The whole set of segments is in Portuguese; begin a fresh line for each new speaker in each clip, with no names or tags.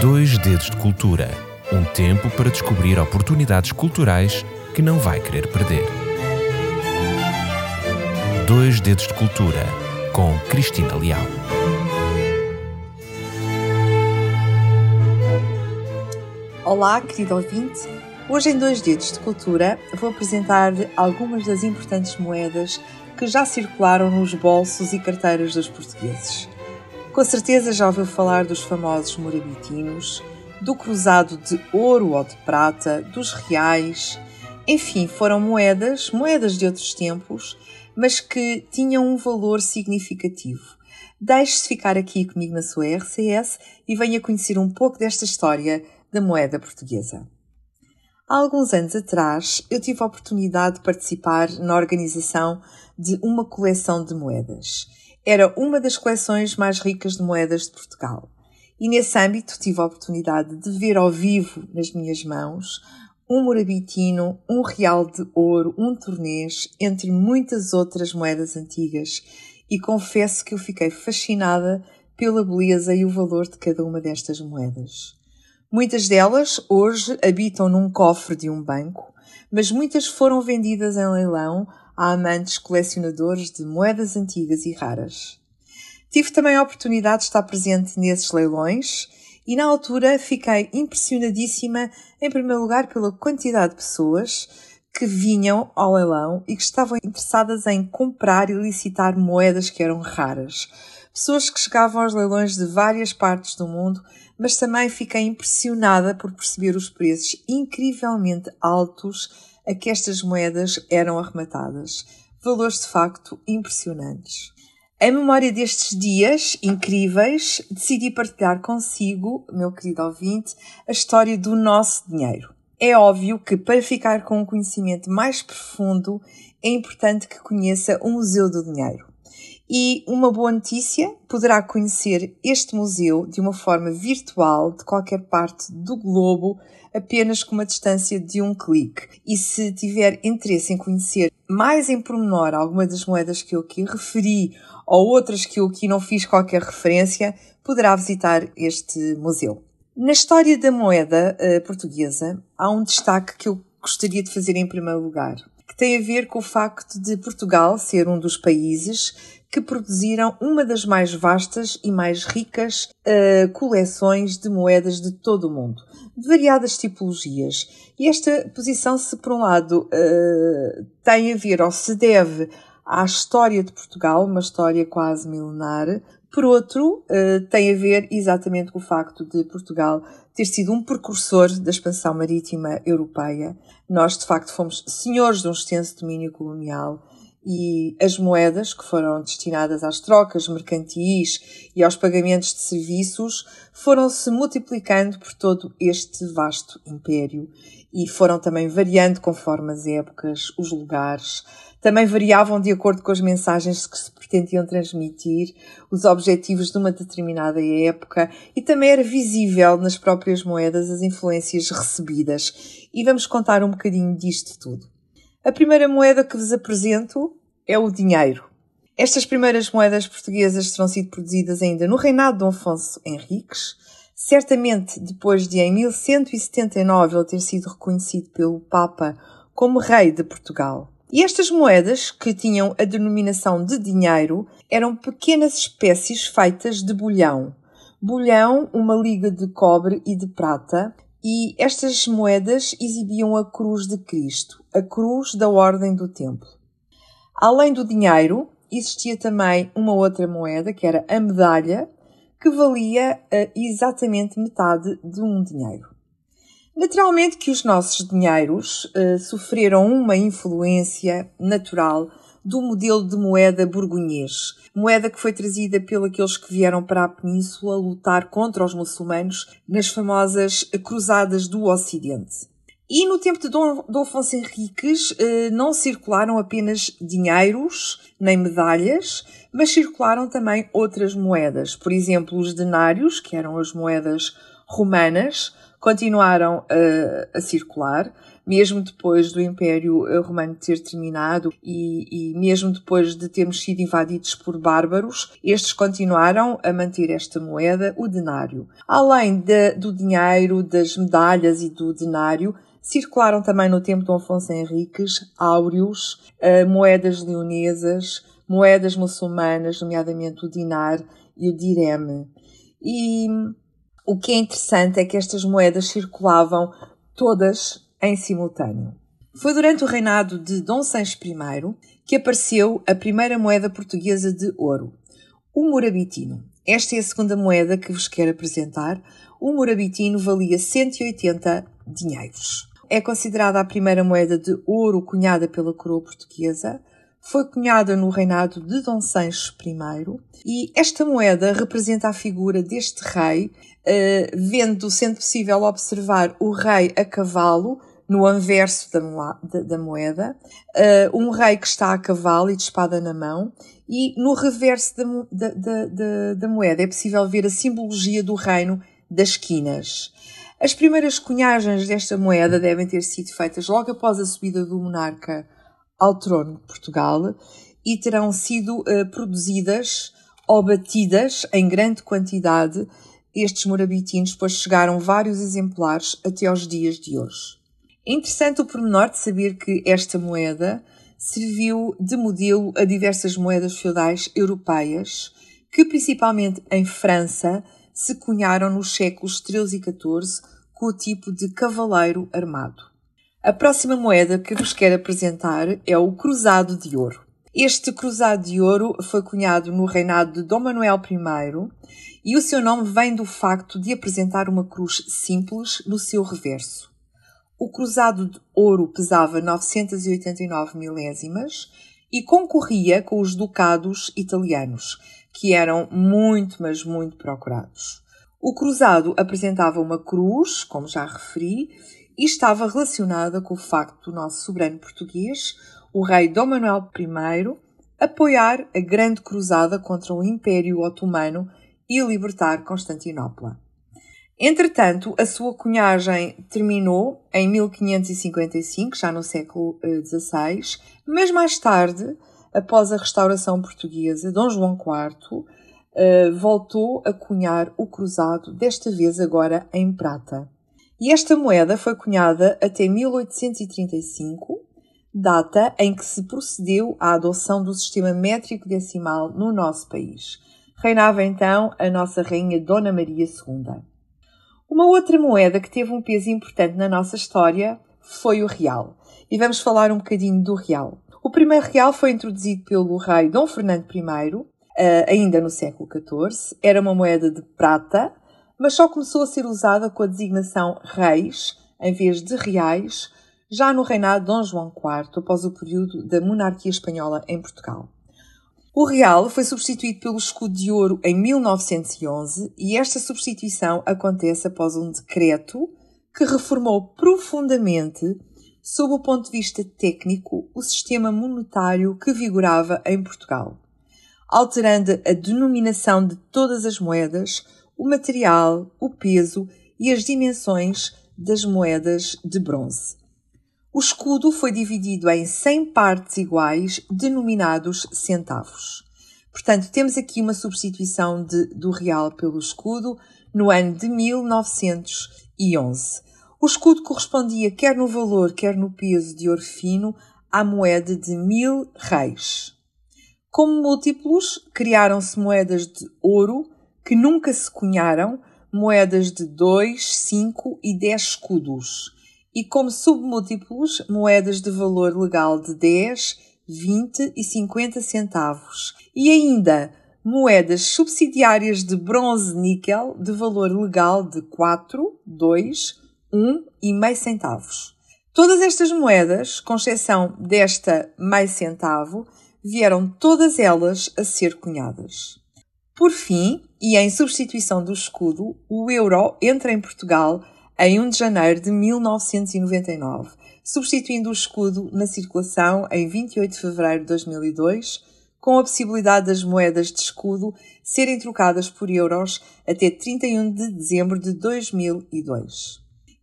Dois Dedos de Cultura um tempo para descobrir oportunidades culturais que não vai querer perder. Dois Dedos de Cultura com Cristina Leal.
Olá, querido ouvinte. Hoje, em Dois Dedos de Cultura, vou apresentar-lhe algumas das importantes moedas que já circularam nos bolsos e carteiras dos portugueses. Com certeza já ouviu falar dos famosos morabitinos, do cruzado de ouro ou de prata, dos reais. Enfim, foram moedas, moedas de outros tempos, mas que tinham um valor significativo. Deixe-se ficar aqui comigo na sua RCS e venha conhecer um pouco desta história da moeda portuguesa. Há alguns anos atrás, eu tive a oportunidade de participar na organização de uma coleção de moedas. Era uma das coleções mais ricas de moedas de Portugal. E nesse âmbito tive a oportunidade de ver ao vivo nas minhas mãos um morabitino, um real de ouro, um tornês, entre muitas outras moedas antigas. E confesso que eu fiquei fascinada pela beleza e o valor de cada uma destas moedas. Muitas delas hoje habitam num cofre de um banco, mas muitas foram vendidas em leilão a amantes colecionadores de moedas antigas e raras. Tive também a oportunidade de estar presente nesses leilões e na altura fiquei impressionadíssima, em primeiro lugar, pela quantidade de pessoas que vinham ao leilão e que estavam interessadas em comprar e licitar moedas que eram raras. Pessoas que chegavam aos leilões de várias partes do mundo, mas também fiquei impressionada por perceber os preços incrivelmente altos a que estas moedas eram arrematadas. Valores de facto impressionantes. Em memória destes dias incríveis, decidi partilhar consigo, meu querido ouvinte, a história do nosso dinheiro. É óbvio que para ficar com um conhecimento mais profundo é importante que conheça o Museu do Dinheiro. E uma boa notícia, poderá conhecer este museu de uma forma virtual de qualquer parte do globo apenas com uma distância de um clique. E se tiver interesse em conhecer mais em pormenor alguma das moedas que eu aqui referi ou outras que eu aqui não fiz qualquer referência, poderá visitar este museu. Na história da moeda uh, portuguesa, há um destaque que eu gostaria de fazer em primeiro lugar, que tem a ver com o facto de Portugal ser um dos países que produziram uma das mais vastas e mais ricas uh, coleções de moedas de todo o mundo, de variadas tipologias. E esta posição, se por um lado uh, tem a ver ou se deve à história de Portugal, uma história quase milenar. Por outro, eh, tem a ver exatamente com o facto de Portugal ter sido um precursor da expansão marítima europeia. Nós, de facto, fomos senhores de um extenso domínio colonial e as moedas que foram destinadas às trocas mercantis e aos pagamentos de serviços foram se multiplicando por todo este vasto império e foram também variando conforme as épocas, os lugares, também variavam de acordo com as mensagens que se pretendiam transmitir, os objetivos de uma determinada época e também era visível nas próprias moedas as influências recebidas. E vamos contar um bocadinho disto tudo. A primeira moeda que vos apresento é o dinheiro. Estas primeiras moedas portuguesas terão sido produzidas ainda no reinado de Dom Afonso Henriques, certamente depois de em 1179 ele ter sido reconhecido pelo Papa como rei de Portugal. E estas moedas, que tinham a denominação de dinheiro, eram pequenas espécies feitas de bulhão. Bulhão, uma liga de cobre e de prata, e estas moedas exibiam a cruz de Cristo, a cruz da Ordem do Templo. Além do dinheiro, existia também uma outra moeda, que era a medalha, que valia uh, exatamente metade de um dinheiro. Naturalmente que os nossos dinheiros uh, sofreram uma influência natural do modelo de moeda burgonhês, moeda que foi trazida pelos que vieram para a península lutar contra os muçulmanos nas famosas Cruzadas do Ocidente. E no tempo de Dom, Dom Afonso Henriques eh, não circularam apenas dinheiros nem medalhas, mas circularam também outras moedas. Por exemplo, os denários, que eram as moedas romanas continuaram a circular, mesmo depois do Império eh, Romano ter terminado e, e, mesmo depois de termos sido invadidos por bárbaros, estes continuaram a manter esta moeda, o denário. Além de, do dinheiro, das medalhas e do denário, circularam também no tempo de Afonso Henriques áureos, uh, moedas leonesas, moedas muçulmanas, nomeadamente o dinar e o direme. E o que é interessante é que estas moedas circulavam todas em simultâneo. Foi durante o reinado de Dom Sancho I que apareceu a primeira moeda portuguesa de ouro, o morabitino. Esta é a segunda moeda que vos quero apresentar. O morabitino valia 180 dinheiros. É considerada a primeira moeda de ouro cunhada pela coroa portuguesa. Foi cunhada no reinado de Dom Sancho I e esta moeda representa a figura deste rei, uh, vendo sendo possível observar o rei a cavalo no anverso da, da, da moeda, uh, um rei que está a cavalo e de espada na mão, e no reverso da, da, da, moeda é possível ver a simbologia do reino das quinas. As primeiras cunhagens desta moeda devem ter sido feitas logo após a subida do monarca ao trono de Portugal e terão sido uh, produzidas ou batidas em grande quantidade. Estes morabitinos, pois chegaram vários exemplares até aos dias de hoje. É interessante o pormenor de saber que esta moeda serviu de modelo a diversas moedas feudais europeias, que principalmente em França se cunharam nos séculos XIII e XIV com o tipo de cavaleiro armado. A próxima moeda que vos quero apresentar é o Cruzado de Ouro. Este Cruzado de Ouro foi cunhado no reinado de Dom Manuel I e o seu nome vem do facto de apresentar uma cruz simples no seu reverso. O cruzado de ouro pesava 989 milésimas e concorria com os ducados italianos, que eram muito, mas muito procurados. O cruzado apresentava uma cruz, como já referi, e estava relacionada com o facto do nosso soberano português, o rei Dom Manuel I, apoiar a grande cruzada contra o Império Otomano e libertar Constantinopla. Entretanto, a sua cunhagem terminou em 1555, já no século XVI, eh, mas mais tarde, após a restauração portuguesa, Dom João IV eh, voltou a cunhar o cruzado, desta vez agora em prata. E esta moeda foi cunhada até 1835, data em que se procedeu à adoção do sistema métrico decimal no nosso país. Reinava então a nossa Rainha Dona Maria II. Uma outra moeda que teve um peso importante na nossa história foi o real. E vamos falar um bocadinho do real. O primeiro real foi introduzido pelo rei Dom Fernando I, eh, ainda no século XIV. Era uma moeda de prata, mas só começou a ser usada com a designação reis, em vez de reais, já no reinado de Dom João IV, após o período da monarquia espanhola em Portugal. O real foi substituído pelo escudo de ouro em 1911 e esta substituição acontece após um decreto que reformou profundamente, sob o ponto de vista técnico, o sistema monetário que vigorava em Portugal, alterando a denominação de todas as moedas, o material, o peso e as dimensões das moedas de bronze. O escudo foi dividido em 100 partes iguais, denominados centavos. Portanto, temos aqui uma substituição de, do real pelo escudo no ano de 1911. O escudo correspondia, quer no valor, quer no peso de ouro fino, à moeda de mil reis. Como múltiplos, criaram-se moedas de ouro que nunca se cunharam, moedas de 2, 5 e 10 escudos e como submúltiplos moedas de valor legal de 10, 20 e 50 centavos e ainda moedas subsidiárias de bronze-níquel de valor legal de 4, 2, 1 e meio centavos. Todas estas moedas, com exceção desta meio centavo, vieram todas elas a ser cunhadas. Por fim, e em substituição do escudo, o euro entra em Portugal em 1 de janeiro de 1999, substituindo o escudo na circulação em 28 de fevereiro de 2002, com a possibilidade das moedas de escudo serem trocadas por euros até 31 de dezembro de 2002.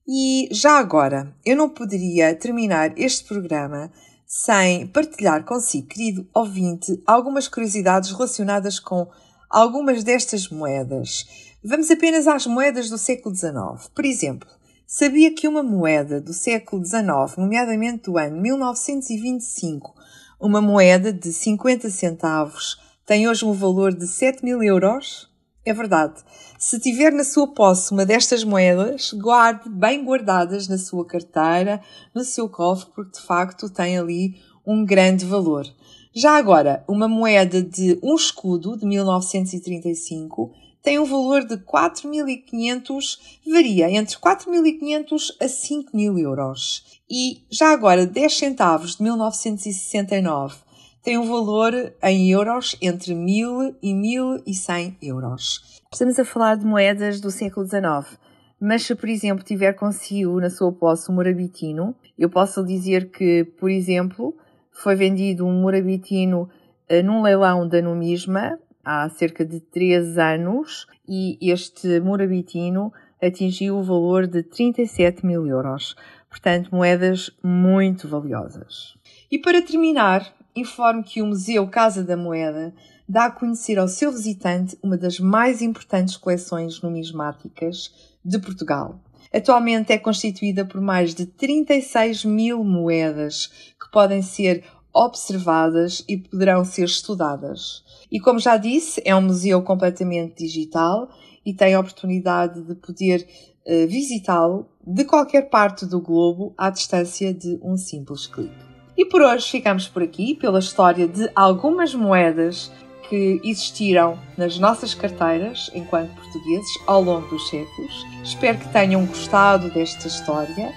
E já agora, eu não poderia terminar este programa sem partilhar consigo, querido ouvinte, algumas curiosidades relacionadas com algumas destas moedas. Vamos apenas às moedas do século XIX. Por exemplo, sabia que uma moeda do século XIX, nomeadamente do ano 1925, uma moeda de 50 centavos tem hoje um valor de 7 mil euros? É verdade. Se tiver na sua posse uma destas moedas, guarde bem guardadas na sua carteira, no seu cofre, porque de facto tem ali um grande valor. Já agora, uma moeda de um escudo de 1935 tem um valor de 4.500, varia entre 4.500 a 5.000 euros. E já agora, 10 centavos de 1969 tem um valor em euros entre 1.000 e 1.100 euros. Estamos a falar de moedas do século XIX. Mas se, por exemplo, tiver consigo na sua posse um morabitino, eu posso dizer que, por exemplo, foi vendido um morabitino uh, num leilão da Numisma há cerca de 3 anos e este morabitino atingiu o valor de 37 mil euros. Portanto, moedas muito valiosas. E para terminar, informo que o Museu Casa da Moeda dá a conhecer ao seu visitante uma das mais importantes coleções numismáticas de Portugal. Atualmente é constituída por mais de 36 mil moedas que podem ser observadas e poderão ser estudadas. E como já disse, é um museu completamente digital e tem a oportunidade de poder uh, visitá-lo de qualquer parte do globo à distância de um simples clique. E por hoje ficamos por aqui pela história de algumas moedas que existiram nas nossas carteiras enquanto portugueses ao longo dos séculos. Espero que tenham gostado desta história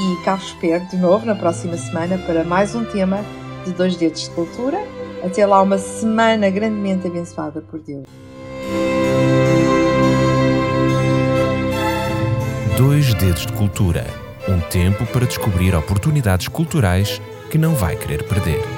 e cá vos espero de novo na próxima semana para mais um tema de Dois Dedos de Cultura até lá, uma semana grandemente abençoada por Deus.
Dois Dedos de Cultura um tempo para descobrir oportunidades culturais que não vai querer perder.